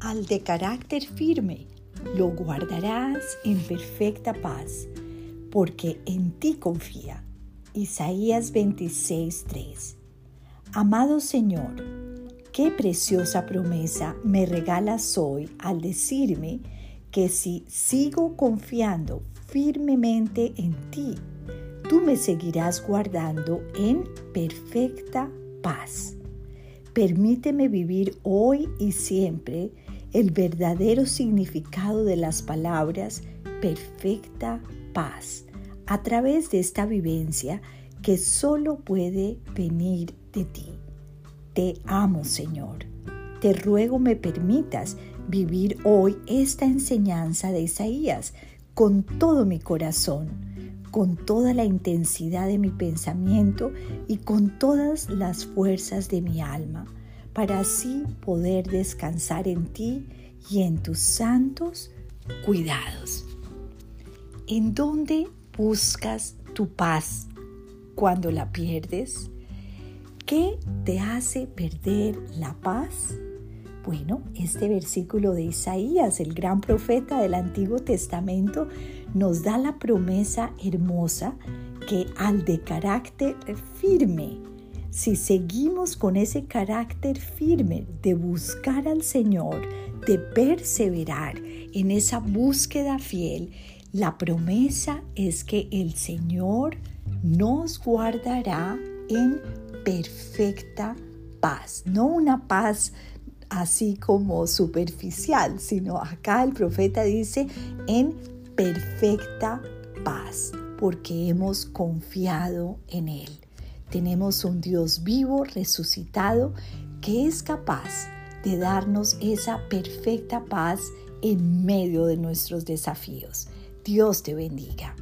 al de carácter firme, lo guardarás en perfecta paz, porque en ti confía. Isaías 26:3 Amado Señor, qué preciosa promesa me regalas hoy al decirme que si sigo confiando firmemente en ti, tú me seguirás guardando en perfecta paz. Permíteme vivir hoy y siempre el verdadero significado de las palabras perfecta paz a través de esta vivencia que solo puede venir de ti. Te amo, Señor. Te ruego me permitas vivir hoy esta enseñanza de Isaías con todo mi corazón, con toda la intensidad de mi pensamiento y con todas las fuerzas de mi alma, para así poder descansar en ti y en tus santos cuidados. ¿En dónde buscas tu paz cuando la pierdes? ¿Qué te hace perder la paz? Bueno, este versículo de Isaías, el gran profeta del Antiguo Testamento, nos da la promesa hermosa que al de carácter firme, si seguimos con ese carácter firme de buscar al Señor, de perseverar en esa búsqueda fiel, la promesa es que el Señor nos guardará en perfecta paz, no una paz así como superficial, sino acá el profeta dice en perfecta paz, porque hemos confiado en Él. Tenemos un Dios vivo, resucitado, que es capaz de darnos esa perfecta paz en medio de nuestros desafíos. Dios te bendiga.